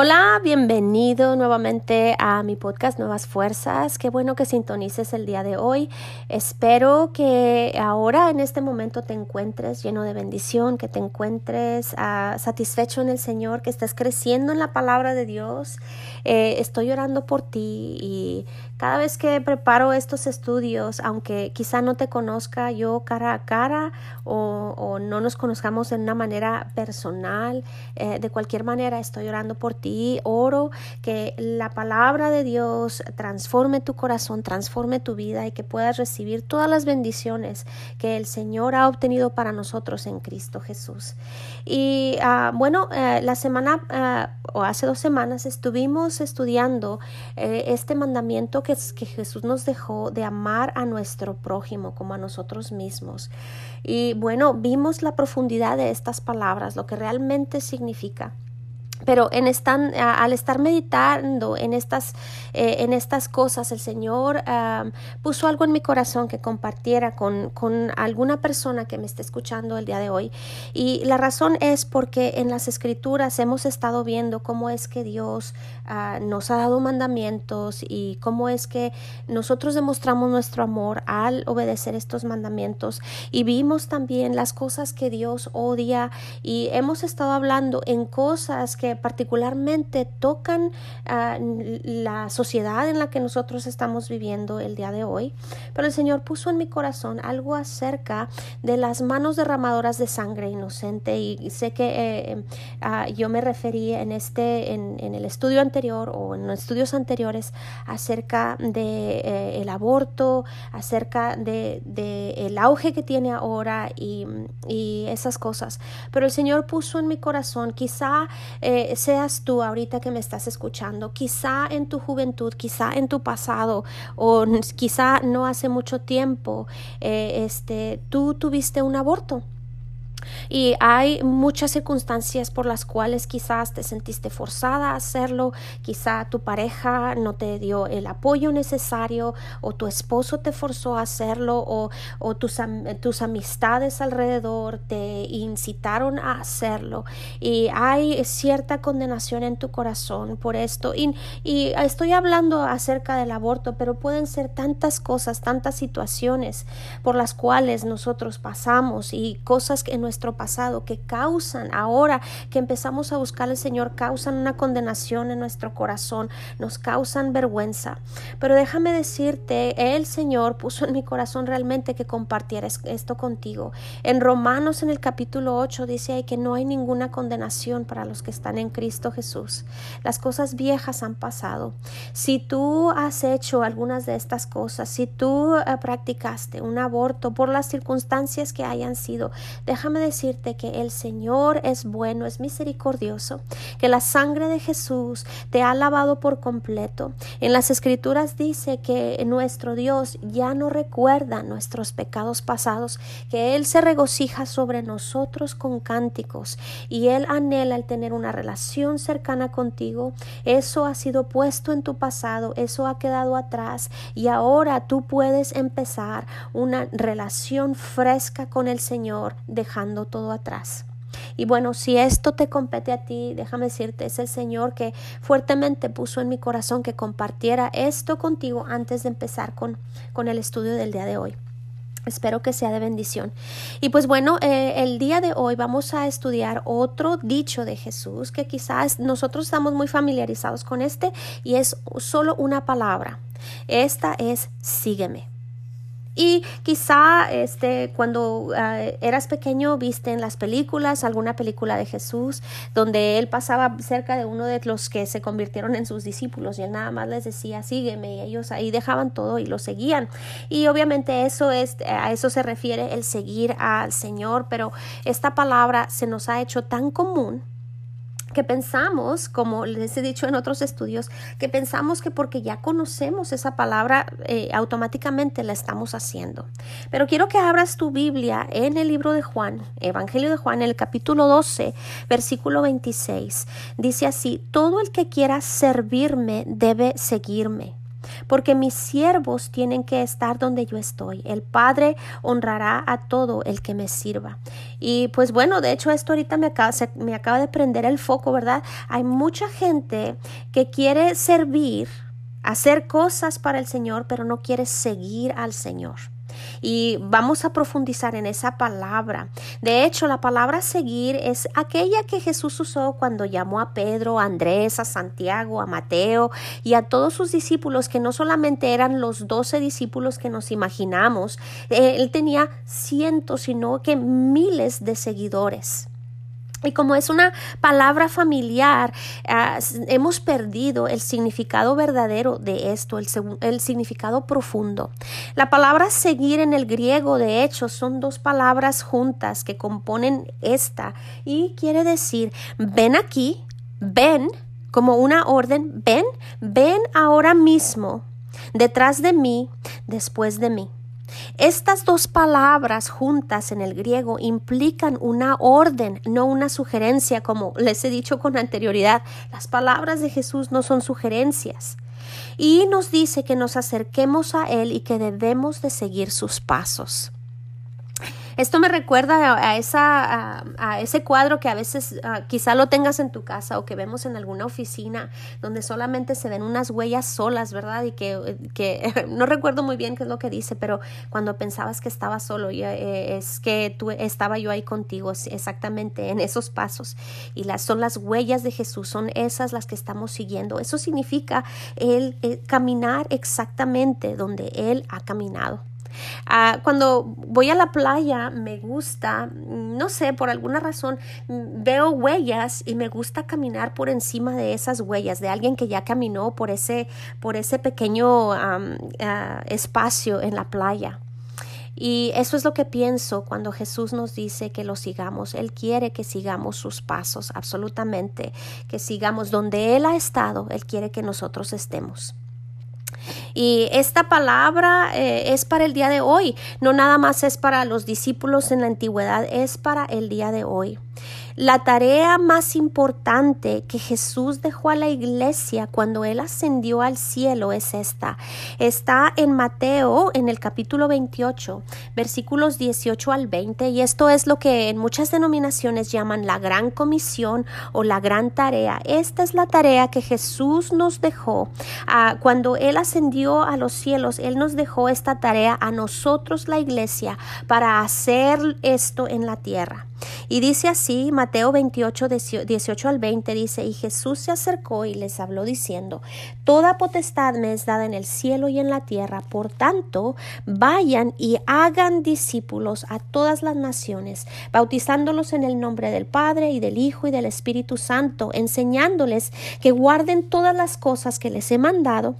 Hola, bienvenido nuevamente a mi podcast Nuevas Fuerzas. Qué bueno que sintonices el día de hoy. Espero que ahora en este momento te encuentres lleno de bendición, que te encuentres uh, satisfecho en el Señor, que estés creciendo en la palabra de Dios. Eh, estoy orando por ti y cada vez que preparo estos estudios, aunque quizá no te conozca yo cara a cara o, no nos conozcamos en una manera personal, eh, de cualquier manera estoy orando por ti oro que la palabra de Dios transforme tu corazón, transforme tu vida y que puedas recibir todas las bendiciones que el Señor ha obtenido para nosotros en Cristo Jesús. Y uh, bueno, uh, la semana uh, o hace dos semanas estuvimos estudiando eh, este mandamiento que, que Jesús nos dejó de amar a nuestro prójimo como a nosotros mismos. Y bueno, vimos la profundidad de estas palabras, lo que realmente significa pero en estan, al estar meditando en estas, eh, en estas cosas, el Señor puso algo en mi corazón que compartiera con, con, alguna persona que me esté escuchando el día de hoy. Y la razón es porque en las escrituras hemos estado viendo cómo es que Dios uh, nos ha dado mandamientos y cómo es que nosotros demostramos nuestro amor al obedecer estos mandamientos. Y vimos también las cosas que Dios odia y hemos estado hablando en cosas que particularmente tocan a la sociedad en la que nosotros estamos viviendo el día de hoy. Pero el Señor puso en mi corazón algo acerca de las manos derramadoras de sangre inocente y sé que eh, uh, yo me referí en este en, en, el estudio anterior o en estudios anteriores acerca de eh, el aborto, acerca de, de, el auge que tiene ahora y, y, esas cosas. Pero el Señor puso en mi corazón quizá eh, seas tú ahorita que me estás escuchando, quizá en tu juventud, quizá en tu pasado o quizá no hace mucho tiempo, eh, este, tú tuviste un aborto. Y hay muchas circunstancias por las cuales quizás te sentiste forzada a hacerlo, quizá tu pareja no te dio el apoyo necesario o tu esposo te forzó a hacerlo o, o tus, tus amistades alrededor te incitaron a hacerlo. Y hay cierta condenación en tu corazón por esto. Y, y estoy hablando acerca del aborto, pero pueden ser tantas cosas, tantas situaciones por las cuales nosotros pasamos y cosas que en pasado que causan, ahora que empezamos a buscar al Señor, causan una condenación en nuestro corazón, nos causan vergüenza. Pero déjame decirte, el Señor puso en mi corazón realmente que compartiera esto contigo. En Romanos en el capítulo 8 dice que no hay ninguna condenación para los que están en Cristo Jesús. Las cosas viejas han pasado. Si tú has hecho algunas de estas cosas, si tú uh, practicaste un aborto por las circunstancias que hayan sido, déjame decir que el Señor es bueno, es misericordioso, que la sangre de Jesús te ha lavado por completo. En las escrituras dice que nuestro Dios ya no recuerda nuestros pecados pasados, que Él se regocija sobre nosotros con cánticos y Él anhela el tener una relación cercana contigo. Eso ha sido puesto en tu pasado, eso ha quedado atrás y ahora tú puedes empezar una relación fresca con el Señor dejando todo atrás. Y bueno, si esto te compete a ti, déjame decirte, es el Señor que fuertemente puso en mi corazón que compartiera esto contigo antes de empezar con, con el estudio del día de hoy. Espero que sea de bendición. Y pues bueno, eh, el día de hoy vamos a estudiar otro dicho de Jesús que quizás nosotros estamos muy familiarizados con este y es solo una palabra. Esta es sígueme. Y quizá este, cuando uh, eras pequeño viste en las películas alguna película de Jesús donde él pasaba cerca de uno de los que se convirtieron en sus discípulos y él nada más les decía sígueme y ellos ahí dejaban todo y lo seguían. Y obviamente eso es, a eso se refiere el seguir al Señor, pero esta palabra se nos ha hecho tan común que pensamos, como les he dicho en otros estudios, que pensamos que porque ya conocemos esa palabra, eh, automáticamente la estamos haciendo. Pero quiero que abras tu Biblia en el libro de Juan, Evangelio de Juan, el capítulo 12, versículo 26. Dice así, todo el que quiera servirme debe seguirme. Porque mis siervos tienen que estar donde yo estoy. El Padre honrará a todo el que me sirva. Y pues bueno, de hecho esto ahorita me acaba, me acaba de prender el foco, ¿verdad? Hay mucha gente que quiere servir, hacer cosas para el Señor, pero no quiere seguir al Señor y vamos a profundizar en esa palabra. De hecho, la palabra seguir es aquella que Jesús usó cuando llamó a Pedro, a Andrés, a Santiago, a Mateo y a todos sus discípulos, que no solamente eran los doce discípulos que nos imaginamos, eh, él tenía cientos, sino que miles de seguidores. Y como es una palabra familiar, ah, hemos perdido el significado verdadero de esto, el, el, significado profundo. La palabra seguir en el griego, de hecho, son dos palabras juntas que componen esta y quiere decir, ven aquí, ven como una orden, ven, ven ahora mismo, detrás de mí, después de mí. Estas dos palabras juntas en el griego implican una orden, no una sugerencia, como les he dicho con anterioridad. Las palabras de Jesús no son sugerencias. Y nos dice que nos acerquemos a Él y que debemos de seguir sus pasos. Esto me recuerda a, esa, a, ese cuadro que a veces quizá lo tengas en tu casa o que vemos en alguna oficina donde solamente se ven unas huellas solas, ¿verdad? Y que, que no recuerdo muy bien qué es lo que dice, pero cuando pensabas que estaba solo, eh, es que tú estaba yo ahí contigo, exactamente en esos pasos. Y las, son las huellas de Jesús, son esas las que estamos siguiendo. Eso significa el caminar exactamente donde Él ha caminado. Ah, cuando voy a la playa me gusta, no sé, por alguna razón veo huellas y me gusta caminar por encima de esas huellas de alguien que ya caminó por ese, por ese pequeño ah, espacio en la playa. Y eso es lo que pienso cuando Jesús nos dice que lo sigamos. Él quiere que sigamos sus pasos, absolutamente, que sigamos donde Él ha estado, Él quiere que nosotros estemos. Y esta palabra eh, es para el día de hoy, no nada más es para los discípulos en la antigüedad, es para el día de hoy. La tarea más importante que Jesús dejó a la iglesia cuando Él ascendió al cielo es esta. Está en Mateo, en el capítulo 28, versículos 18 al 20, y esto es lo que en muchas denominaciones llaman la gran comisión o la gran tarea. Esta es la tarea que Jesús nos dejó. Ah, cuando Él ascendió a los cielos, Él nos dejó esta tarea a nosotros, la iglesia, para hacer esto en la tierra. Y dice así, Mateo 28, 18 al 20, dice, y Jesús se acercó y les habló diciendo, Toda potestad me es dada en el cielo y en la tierra, por tanto, vayan y hagan discípulos a todas las naciones, bautizándolos en el nombre del Padre y del Hijo y del Espíritu Santo, enseñándoles que guarden todas las cosas que les he mandado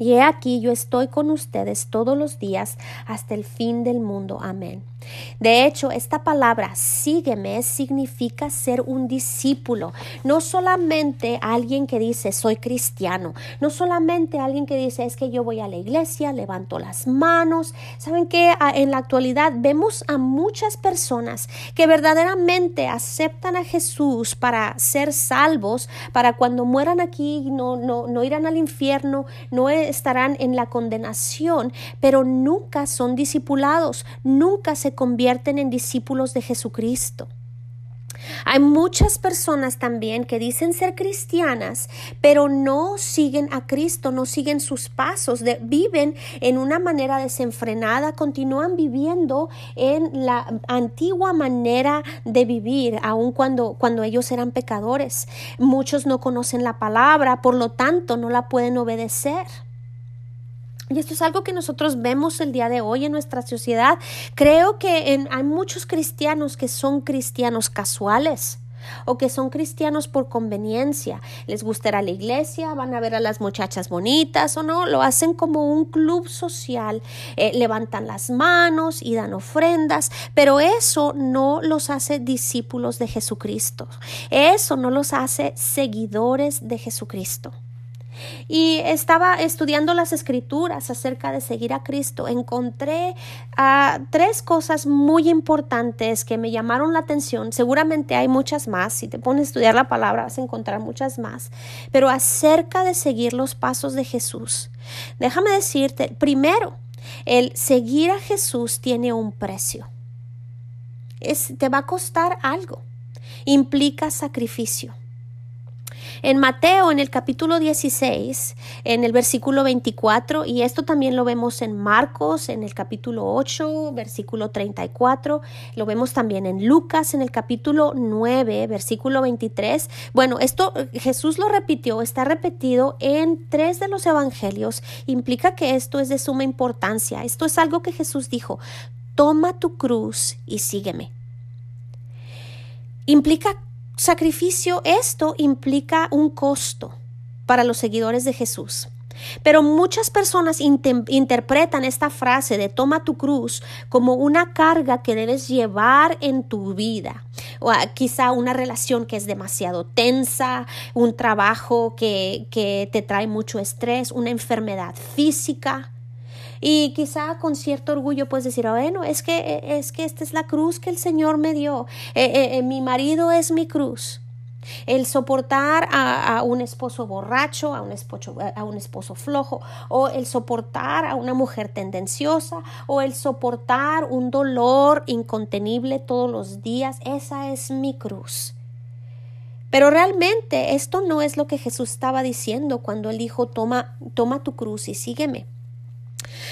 y he aquí yo estoy con ustedes todos los días hasta el fin del mundo. Amén. De hecho, esta palabra sígueme significa ser un discípulo, no solamente alguien que dice soy cristiano, no solamente alguien que dice es que yo voy a la iglesia, levanto las manos. Saben que en la actualidad vemos a muchas personas que verdaderamente aceptan a Jesús para ser salvos, para cuando mueran aquí no, no, no irán al infierno, no estarán en la condenación, pero nunca son discipulados, nunca se convierten en discípulos de Jesucristo. Hay muchas personas también que dicen ser cristianas, pero no siguen a Cristo, no siguen sus pasos, viven en una manera desenfrenada, continúan viviendo en la antigua manera de vivir, aun cuando, cuando ellos eran pecadores. Muchos no conocen la palabra, por lo tanto no la pueden obedecer. Y esto es algo que nosotros vemos el día de hoy en nuestra sociedad. Creo que hay muchos cristianos que son cristianos casuales o que son cristianos por conveniencia. Les gustará la iglesia, van a ver a las muchachas bonitas o no, lo hacen como un club social, eh, levantan las manos y dan ofrendas, pero eso no los hace discípulos de Jesucristo, eso no los hace seguidores de Jesucristo. Y estaba estudiando las escrituras acerca de seguir a Cristo, encontré uh, tres cosas muy importantes que me llamaron la atención. Seguramente hay muchas más. Si te pones a estudiar la palabra vas a encontrar muchas más. Pero acerca de seguir los pasos de Jesús, déjame decirte, primero, el seguir a Jesús tiene un precio. Te va a costar algo. Implica sacrificio. En Mateo, en el capítulo 16, en el versículo 24, y esto también lo vemos en Marcos, en el capítulo 8, versículo 34, lo vemos también en Lucas, en el capítulo 9, versículo 23. Bueno, esto Jesús lo repitió, está repetido en tres de los evangelios, implica que esto es de suma importancia. Esto es algo que Jesús dijo, toma tu cruz y sígueme. Implica sacrificio, esto implica un costo para los seguidores de Jesús. Pero muchas personas interpretan esta frase de toma tu cruz como una carga que debes llevar en tu vida. O quizá una relación que es demasiado tensa, un trabajo que, que te trae mucho estrés, una enfermedad física. Y quizá con cierto orgullo puedes decir, ah, bueno, es que, eh, es que esta es la cruz que el Señor me dio. Eh, eh, mi marido es mi cruz. El soportar a, un esposo borracho, a un esposo, a un esposo flojo, o el soportar a una mujer tendenciosa, o el soportar un dolor incontenible todos los días, esa es mi cruz. Pero realmente esto no es lo que Jesús estaba diciendo cuando él dijo, toma, toma tu cruz y sígueme.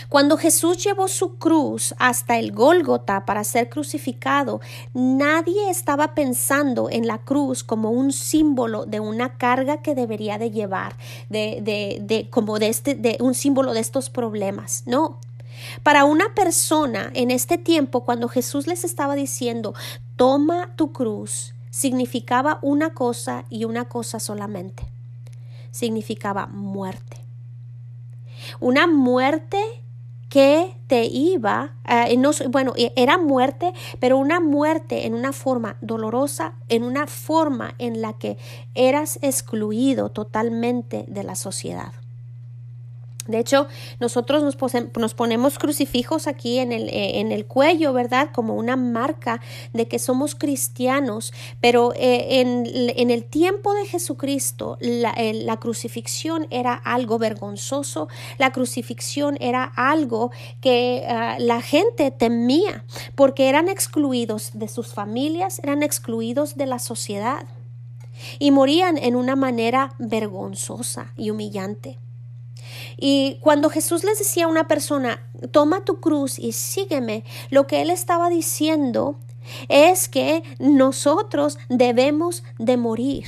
Cuando Jesús llevó su cruz hasta el Gólgota para ser crucificado, nadie estaba pensando en la cruz como un símbolo de una carga que debería de llevar, de, de, de como de este, de un símbolo de estos problemas. No, para una persona en este tiempo, cuando Jesús les estaba diciendo, toma tu cruz, significaba una cosa y una cosa solamente. Significaba muerte. Una muerte que te iba, eh, no, bueno, e, era muerte, pero una muerte en una forma dolorosa, en una forma en la que eras excluido totalmente de la sociedad. De hecho, nosotros nos, ponemos crucifijos aquí en el, eh, en el, cuello, ¿verdad? Como una marca de que somos cristianos, pero eh, en, el tiempo de Jesucristo la, la, crucifixión era algo vergonzoso, la crucifixión era algo que ah, la gente temía porque eran excluidos de sus familias, eran excluidos de la sociedad y morían en una manera vergonzosa y humillante. Y cuando Jesús les decía a una persona, toma tu cruz y sígueme, lo que él estaba diciendo es que nosotros debemos de morir.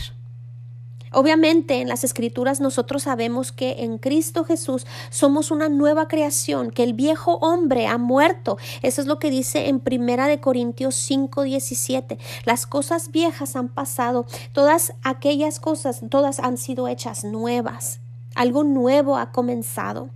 Obviamente en las escrituras nosotros sabemos que en Cristo Jesús somos una nueva creación, que el viejo hombre ha muerto. Eso es lo que dice en Primera de Corintios 5, 17. Las cosas viejas han pasado, todas aquellas cosas, todas han sido hechas nuevas. Algo nuevo ha comenzado.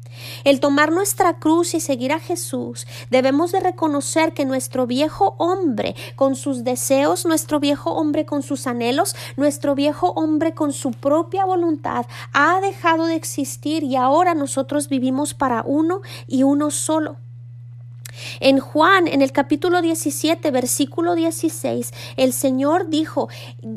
El tomar nuestra cruz y seguir a Jesús, debemos de reconocer que nuestro viejo hombre con sus deseos, nuestro viejo hombre con sus anhelos, nuestro viejo hombre con su propia voluntad ha dejado de existir y ahora nosotros vivimos para uno y uno solo. En Juan, en el capítulo 17, versículo 16, el Señor dijo,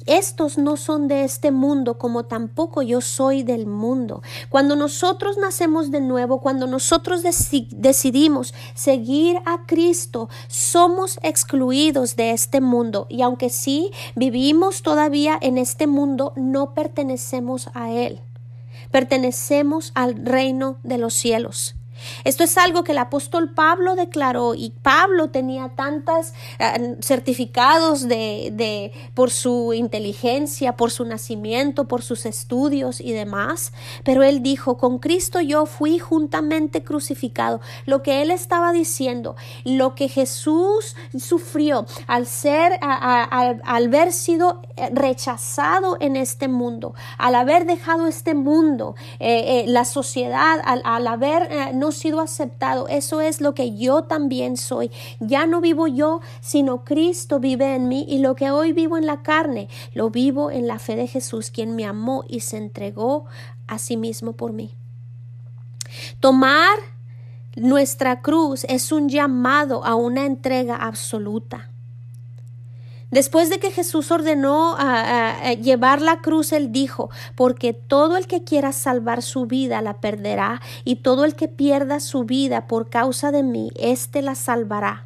estos no son de este mundo, como tampoco yo soy del mundo. Cuando nosotros nacemos de nuevo, cuando nosotros decidimos seguir a Cristo, somos excluidos de este mundo. Y aunque sí vivimos todavía en este mundo, no pertenecemos a Él. Pertenecemos al reino de los cielos. Esto es algo que el apóstol Pablo declaró y Pablo tenía tantos eh, certificados de, de, por su inteligencia, por su nacimiento, por sus estudios y demás, pero él dijo, con Cristo yo fui juntamente crucificado. Lo que él estaba diciendo, lo que Jesús sufrió al ser, al, haber sido eh, rechazado en este mundo, al haber dejado este mundo, eh, la sociedad, al, al haber no no sido aceptado. Eso es lo que yo también soy. Ya no vivo yo, sino Cristo vive en mí y lo que hoy vivo en la carne, lo vivo en la fe de Jesús, quien me amó y se entregó a sí mismo por mí. Tomar nuestra cruz es un llamado a una entrega absoluta. Después de que Jesús ordenó a, llevar la cruz, él dijo, porque todo el que quiera salvar su vida la perderá, y todo el que pierda su vida por causa de mí, éste la salvará.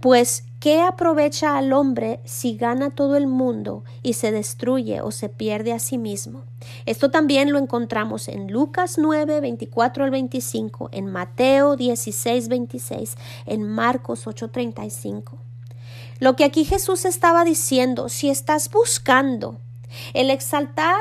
Pues, ¿qué aprovecha al hombre si gana todo el mundo y se destruye o se pierde a sí mismo? Esto también lo encontramos en Lucas 9, 24 al 25, en Mateo 16, 26, en Marcos 8, 35. Lo que aquí Jesús estaba diciendo, si estás buscando el exaltar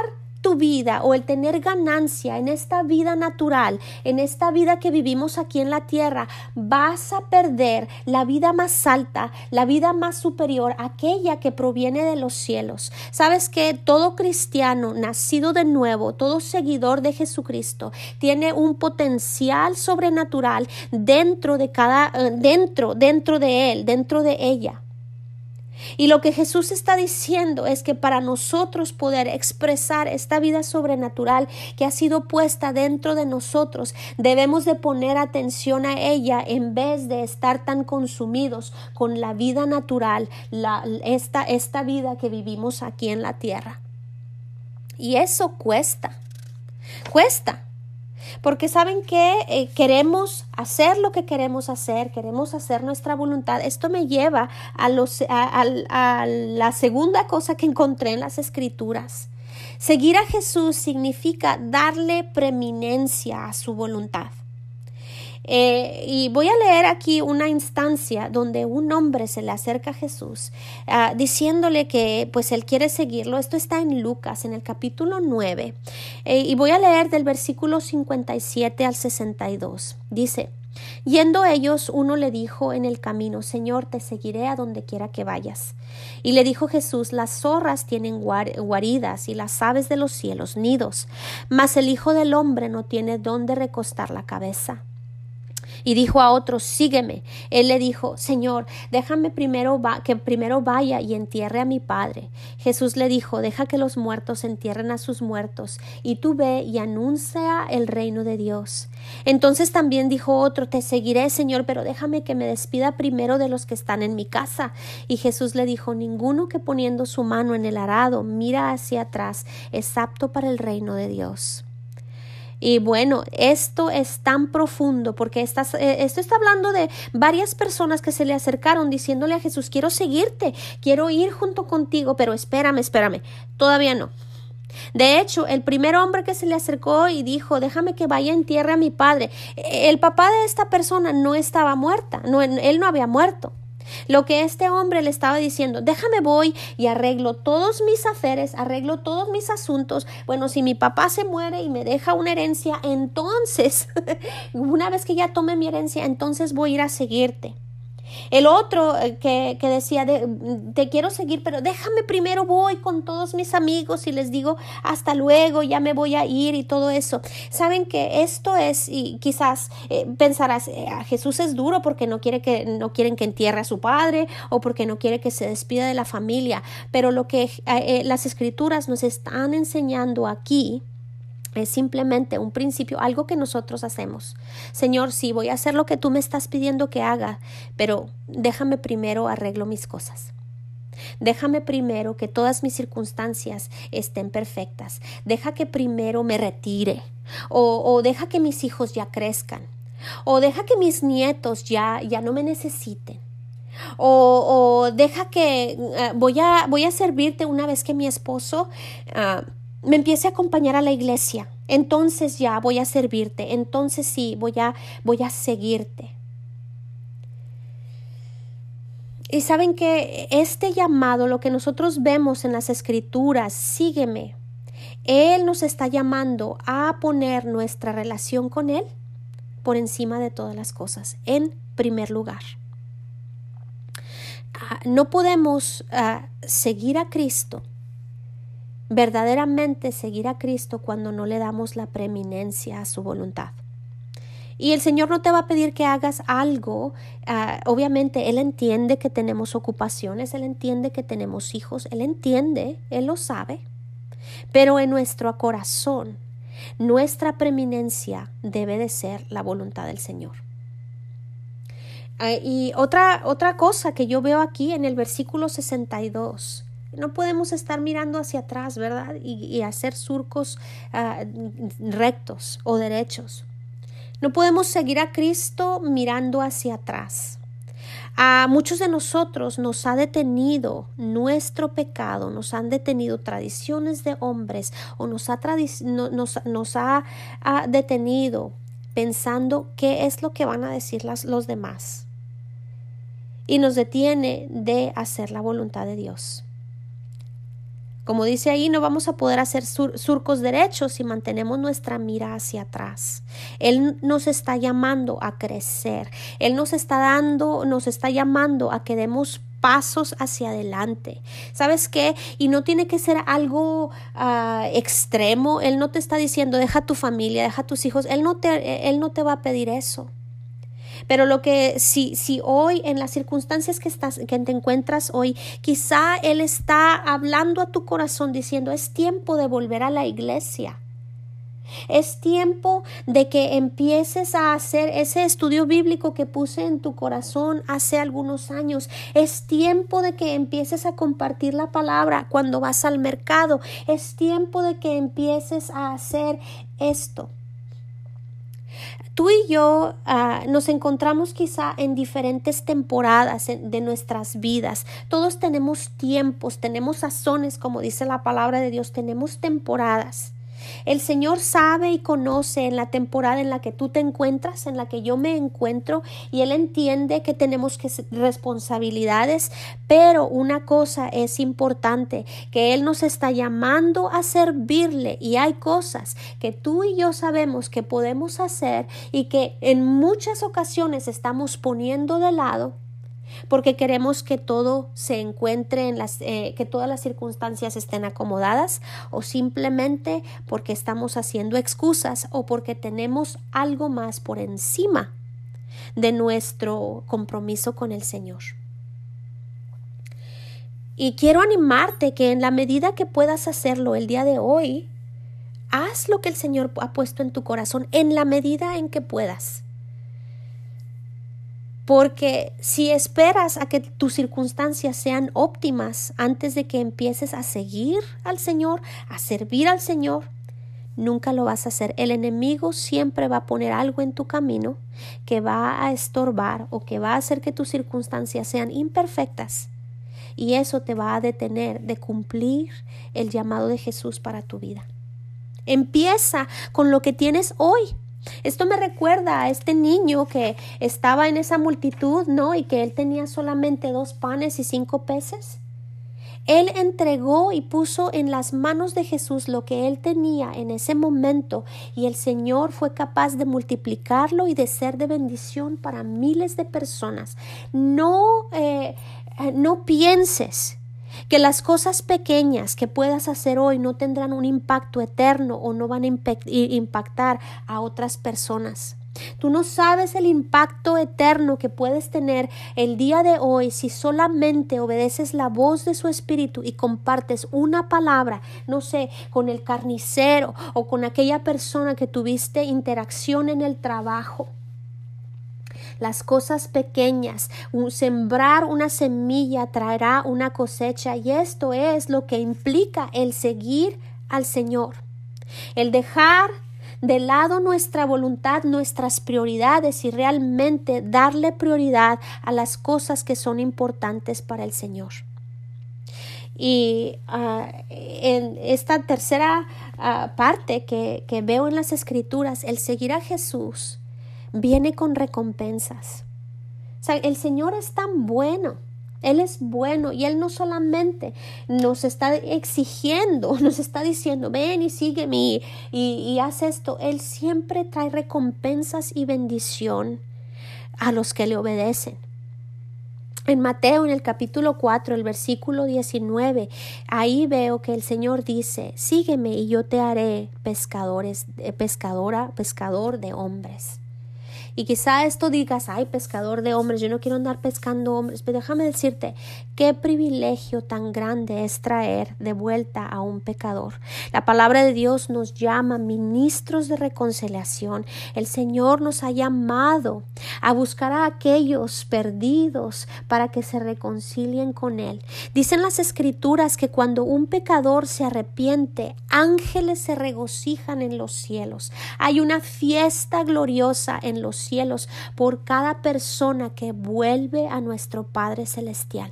tu vida o el tener ganancia en esta vida natural, en esta vida que vivimos aquí en la tierra, vas a perder la vida más alta, la vida más superior, aquella que proviene de los cielos. Sabes que todo cristiano nacido de nuevo, todo seguidor de Jesucristo, tiene un potencial sobrenatural dentro de cada, eh, dentro, dentro de él, dentro de ella. Y lo que Jesús está diciendo es que para nosotros poder expresar esta vida sobrenatural que ha sido puesta dentro de nosotros, debemos de poner atención a ella en vez de estar tan consumidos con la vida natural, la, esta, esta vida que vivimos aquí en la tierra. Y eso cuesta, cuesta. Porque saben que eh, queremos hacer lo que queremos hacer, queremos hacer nuestra voluntad. Esto me lleva a, los, a la segunda cosa que encontré en las escrituras. Seguir a Jesús significa darle preeminencia a su voluntad. Eh, y voy a leer aquí una instancia donde un hombre se le acerca a Jesús ah, diciéndole que pues él quiere seguirlo. Esto está en Lucas en el capítulo 9 eh, y voy a leer del versículo 57 al 62. Dice, Yendo ellos, uno le dijo en el camino, Señor, te seguiré a donde quiera que vayas. Y le dijo Jesús, las zorras tienen guaridas y las aves de los cielos nidos, mas el Hijo del hombre no tiene dónde recostar la cabeza y dijo a otro, sígueme. Él le dijo, Señor, déjame primero que primero vaya y entierre a mi padre. Jesús le dijo, deja que los muertos entierren a sus muertos, y tú ve y anuncia el reino de Dios. Entonces también dijo otro, te seguiré, Señor, pero déjame que me despida primero de los que están en mi casa. Y Jesús le dijo, ninguno que poniendo su mano en el arado mira hacia atrás es apto para el reino de Dios. Y bueno, esto es tan profundo porque eh, esto está hablando de varias personas que se le acercaron diciéndole a Jesús, quiero seguirte, quiero ir junto contigo, pero espérame, espérame, todavía no. De hecho, el primer hombre que se le acercó y dijo, déjame que vaya en tierra a mi padre, el papá de esta persona no estaba muerta, no, él no había muerto. Lo que este hombre le estaba diciendo, déjame voy y arreglo todos mis aferes, arreglo todos mis asuntos. Bueno, si mi papá se muere y me deja una herencia, entonces, una vez que ya tome mi herencia, entonces voy a ir a seguirte. El otro eh, que, que decía, te quiero seguir, pero déjame primero, voy con todos mis amigos y les digo, hasta luego, ya me voy a ir y todo eso. Saben que esto es, y quizás eh, pensarás, eh, Jesús es duro porque no quiere que, no quieren que entierre a su padre o porque no quiere que se despida de la familia, pero lo que las escrituras nos están enseñando aquí, es simplemente un principio, algo que nosotros hacemos. Señor, sí, voy a hacer lo que tú me estás pidiendo que haga, pero déjame primero arreglo mis cosas. Déjame primero que todas mis circunstancias estén perfectas. Deja que primero me retire. O, o deja que mis hijos ya crezcan. O deja que mis nietos ya, ya no me necesiten. O, o deja que uh, voy, a, voy a servirte una vez que mi esposo uh, me empiece a acompañar a la iglesia, entonces ya voy a servirte, entonces sí, voy a, voy a seguirte. Y saben que este llamado, lo que nosotros vemos en las escrituras, sígueme, Él nos está llamando a poner nuestra relación con Él por encima de todas las cosas, en primer lugar. Ah, no podemos ah, seguir a Cristo verdaderamente seguir a Cristo cuando no le damos la preeminencia a su voluntad. Y el Señor no te va a pedir que hagas algo. Ah, obviamente, Él entiende que tenemos ocupaciones, Él entiende que tenemos hijos, Él entiende, Él lo sabe. Pero en nuestro corazón, nuestra preeminencia debe de ser la voluntad del Señor. Ah, y otra, otra cosa que yo veo aquí en el versículo 62 no podemos estar mirando hacia atrás, ¿verdad? Y, hacer surcos ah, rectos o derechos. No podemos seguir a Cristo mirando hacia atrás. A muchos de nosotros nos ha detenido nuestro pecado, nos han detenido tradiciones de hombres o nos ha, nos, ha, detenido pensando qué es lo que van a decir los demás. Y nos detiene de hacer la voluntad de Dios. Como dice ahí, no vamos a poder hacer surcos derechos si mantenemos nuestra mira hacia atrás. Él nos está llamando a crecer. Él nos está dando, nos está llamando a que demos pasos hacia adelante. ¿Sabes qué? Y no tiene que ser algo ah, extremo. Él no te está diciendo, deja tu familia, deja tus hijos. Él no te, él no te va a pedir eso. Pero lo que si, si hoy en las circunstancias que estás, que te encuentras hoy, quizá Él está hablando a tu corazón diciendo es tiempo de volver a la iglesia. Es tiempo de que empieces a hacer ese estudio bíblico que puse en tu corazón hace algunos años. Es tiempo de que empieces a compartir la palabra cuando vas al mercado. Es tiempo de que empieces a hacer esto. Tú y yo ah, nos encontramos quizá en diferentes temporadas de nuestras vidas. Todos tenemos tiempos, tenemos sazones, como dice la palabra de Dios, tenemos temporadas. El Señor sabe y conoce en la temporada en la que tú te encuentras, en la que yo me encuentro, y Él entiende que tenemos que responsabilidades, pero una cosa es importante, que Él nos está llamando a servirle y hay cosas que tú y yo sabemos que podemos hacer y que en muchas ocasiones estamos poniendo de lado porque queremos que todo se encuentre en las eh, que todas las circunstancias estén acomodadas o simplemente porque estamos haciendo excusas o porque tenemos algo más por encima de nuestro compromiso con el Señor. Y quiero animarte que en la medida que puedas hacerlo el día de hoy, haz lo que el Señor ha puesto en tu corazón en la medida en que puedas. Porque si esperas a que tus circunstancias sean óptimas antes de que empieces a seguir al Señor, a servir al Señor, nunca lo vas a hacer. El enemigo siempre va a poner algo en tu camino que va a estorbar o que va a hacer que tus circunstancias sean imperfectas. Y eso te va a detener de cumplir el llamado de Jesús para tu vida. Empieza con lo que tienes hoy. Esto me recuerda a este niño que estaba en esa multitud, ¿no? Y que él tenía solamente dos panes y cinco peces. Él entregó y puso en las manos de Jesús lo que él tenía en ese momento y el Señor fue capaz de multiplicarlo y de ser de bendición para miles de personas. No, eh, no pienses que las cosas pequeñas que puedas hacer hoy no tendrán un impacto eterno o no van a impactar a otras personas. Tú no sabes el impacto eterno que puedes tener el día de hoy si solamente obedeces la voz de su espíritu y compartes una palabra, no sé, con el carnicero o con aquella persona que tuviste interacción en el trabajo las cosas pequeñas. sembrar una semilla traerá una cosecha y esto es lo que implica el seguir al Señor. El dejar de lado nuestra voluntad, nuestras prioridades y realmente darle prioridad a las cosas que son importantes para el Señor. Y ah, en esta tercera ah, parte que, que veo en las escrituras, el seguir a Jesús viene con recompensas. O sea, el Señor es tan bueno. Él es bueno y Él no solamente nos está exigiendo, nos está diciendo, ven y sígueme y, y haz esto. Él siempre trae recompensas y bendición a los que le obedecen. En Mateo, en el capítulo 4, el versículo 19, ahí veo que el Señor dice, sígueme y yo te haré pescadores, eh, pescadora, pescador de hombres. Y quizá esto digas, ay, pescador de hombres, yo no quiero andar pescando hombres, pero déjame decirte, qué privilegio tan grande es traer de vuelta a un pecador. La palabra de Dios nos llama ministros de reconciliación. El Señor nos ha llamado a buscar a aquellos perdidos para que se reconcilien con Él. Dicen las escrituras que cuando un pecador se arrepiente, ángeles se regocijan en los cielos. Hay una fiesta gloriosa en los cielos por cada persona que vuelve a nuestro Padre Celestial.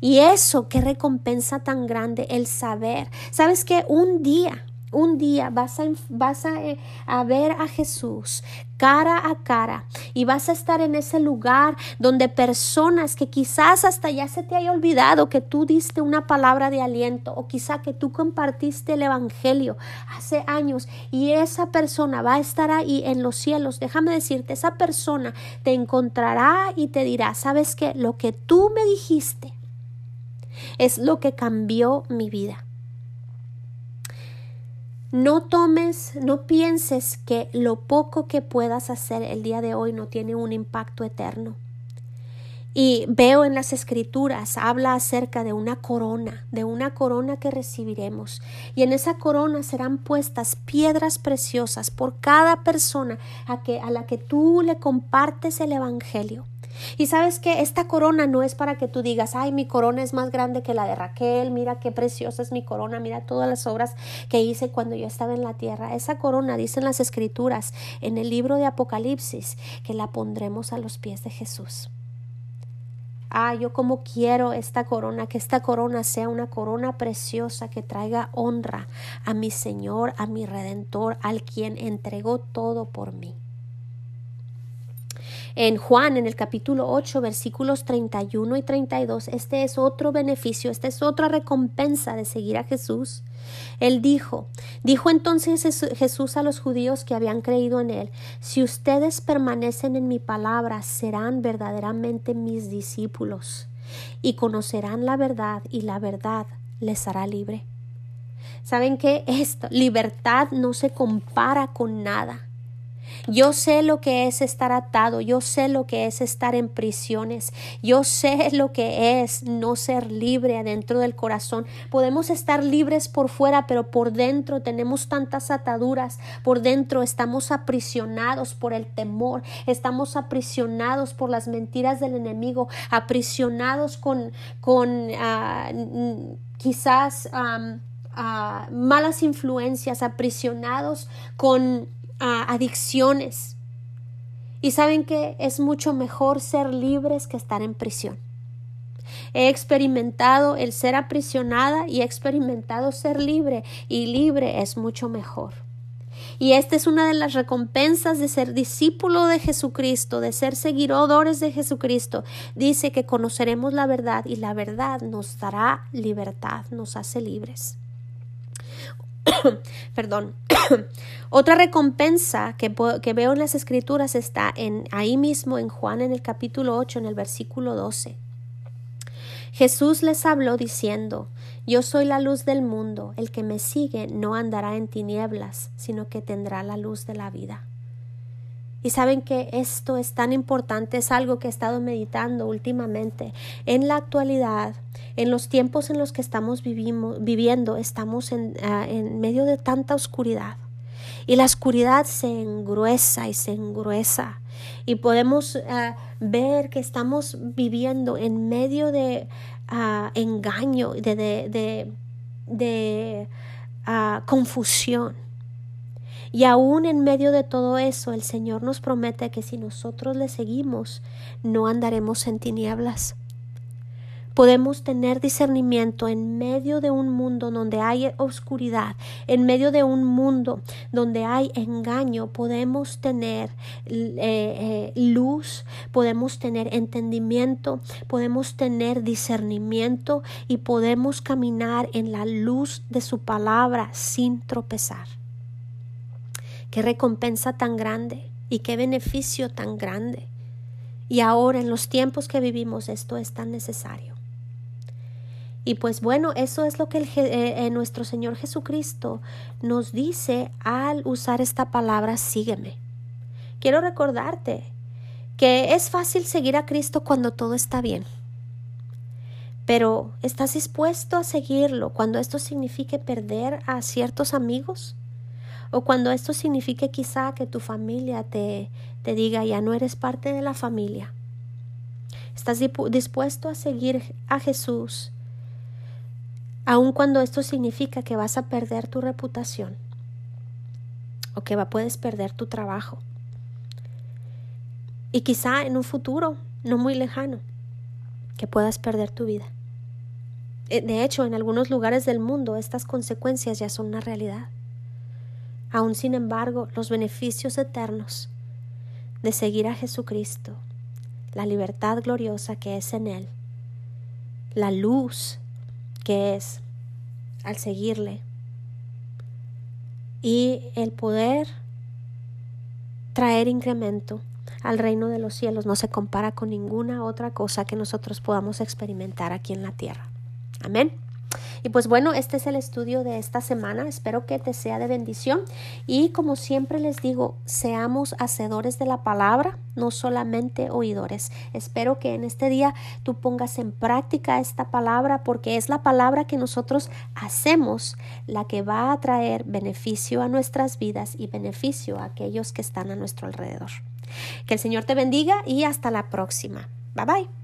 Y eso, qué recompensa tan grande el saber. Sabes que un día un día vas, a, vas eh, a, ver a Jesús cara a cara y vas a estar en ese lugar donde personas que quizás hasta ya se te haya olvidado que tú diste una palabra de aliento o quizá que tú compartiste el Evangelio hace años y esa persona va a estar ahí en los cielos. Déjame decirte, esa persona te encontrará y te dirá, sabes que lo que tú me dijiste es lo que cambió mi vida. No tomes, no pienses que lo poco que puedas hacer el día de hoy no tiene un impacto eterno. Y veo en las escrituras, habla acerca de una corona, de una corona que recibiremos. Y en esa corona serán puestas piedras preciosas por cada persona a, que, a la que tú le compartes el Evangelio. Y sabes que esta corona no es para que tú digas, ay, mi corona es más grande que la de Raquel, mira qué preciosa es mi corona, mira todas las obras que hice cuando yo estaba en la tierra. Esa corona, dicen las escrituras en el libro de Apocalipsis, que la pondremos a los pies de Jesús. Ah, yo como quiero esta corona, que esta corona sea una corona preciosa que traiga honra a mi Señor, a mi Redentor, al quien entregó todo por mí en Juan, en el capítulo 8, versículos 31 y 32, este es otro beneficio, esta es otra recompensa de seguir a Jesús. Él dijo, dijo entonces Jesús a los judíos que habían creído en él, si ustedes permanecen en mi palabra, serán verdaderamente mis discípulos y conocerán la verdad y la verdad les hará libre. ¿Saben qué? Esto, libertad no se compara con nada. Yo sé lo que es estar atado, yo sé lo que es estar en prisiones, yo sé lo que es no ser libre adentro del corazón. Podemos estar libres por fuera, pero por dentro tenemos tantas ataduras, por dentro estamos aprisionados por el temor, estamos aprisionados por las mentiras del enemigo, aprisionados con, con ah, quizás ah, malas influencias, aprisionados con adicciones. Y saben que es mucho mejor ser libres que estar en prisión. He experimentado el ser aprisionada y he experimentado ser libre y libre es mucho mejor. Y esta es una de las recompensas de ser discípulo de Jesucristo, de ser seguidores de Jesucristo. Dice que conoceremos la verdad y la verdad nos dará libertad, nos hace libres. Perdón. Otra recompensa que, que, veo en las escrituras está en ahí mismo en Juan en el capítulo 8 en el versículo 12. Jesús les habló diciendo, Yo soy la luz del mundo, el que me sigue no andará en tinieblas, sino que tendrá la luz de la vida. Y saben que esto es tan importante, es algo que he estado meditando últimamente. En la actualidad, en los tiempos en los que estamos viviendo, estamos en, ah, en medio de tanta oscuridad. Y la oscuridad se engruesa y se engruesa. Y podemos ah, ver que estamos viviendo en medio de uh, engaño, de, de, de, confusión. Y aún en medio de todo eso, el Señor nos promete que si nosotros le seguimos, no andaremos en tinieblas. Podemos tener discernimiento en medio de un mundo donde hay oscuridad, en medio de un mundo donde hay engaño, podemos tener eh, eh, luz, podemos tener entendimiento, podemos tener discernimiento y podemos caminar en la luz de su palabra sin tropezar. Qué recompensa tan grande y qué beneficio tan grande. Y ahora en los tiempos que vivimos esto es tan necesario. Y pues bueno, eso es lo que eh, eh, nuestro Señor Jesucristo nos dice al usar esta palabra sígueme. quiero recordarte que es fácil seguir a Cristo cuando todo está bien. Pero ¿estás dispuesto a seguirlo cuando esto signifique perder a ciertos amigos? O cuando esto signifique quizá que tu familia te, te diga ya no eres parte de la familia. ¿Estás dispuesto a seguir a Jesús? Aun cuando esto significa que vas a perder tu reputación o que puedes perder tu trabajo. Y quizá en un futuro no muy lejano que puedas perder tu vida. Eh, de hecho, en algunos lugares del mundo estas consecuencias ya son una realidad. Aún sin embargo, los beneficios eternos de seguir a Jesucristo, la libertad gloriosa que es en Él, la luz que es al seguirle y el poder traer incremento al reino de los cielos no se compara con ninguna otra cosa que nosotros podamos experimentar aquí en la tierra. Amén. Y pues bueno, este es el estudio de esta semana. Espero que te sea de bendición. Y como siempre les digo, seamos hacedores de la palabra, no solamente oidores. Espero que en este día tú pongas en práctica esta palabra porque es la palabra que nosotros hacemos la que va a traer beneficio a nuestras vidas y beneficio a aquellos que están a nuestro alrededor. Que el Señor te bendiga y hasta la próxima. Bye bye.